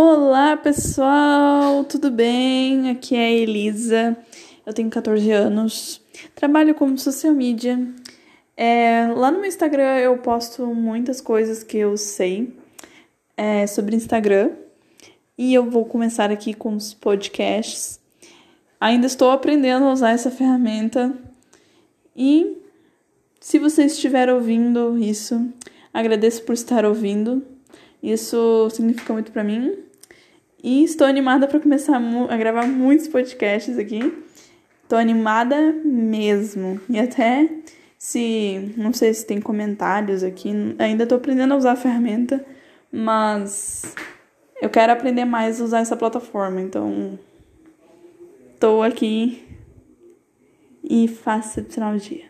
Olá pessoal, tudo bem? Aqui é a Elisa, eu tenho 14 anos, trabalho como social media. É, lá no meu Instagram eu posto muitas coisas que eu sei é, sobre Instagram e eu vou começar aqui com os podcasts. Ainda estou aprendendo a usar essa ferramenta e se você estiver ouvindo isso, agradeço por estar ouvindo. Isso significa muito para mim. E estou animada para começar a gravar muitos podcasts aqui. Estou animada mesmo. E até se. Não sei se tem comentários aqui. Ainda estou aprendendo a usar a ferramenta. Mas eu quero aprender mais a usar essa plataforma. Então. Estou aqui. E faça final do dia.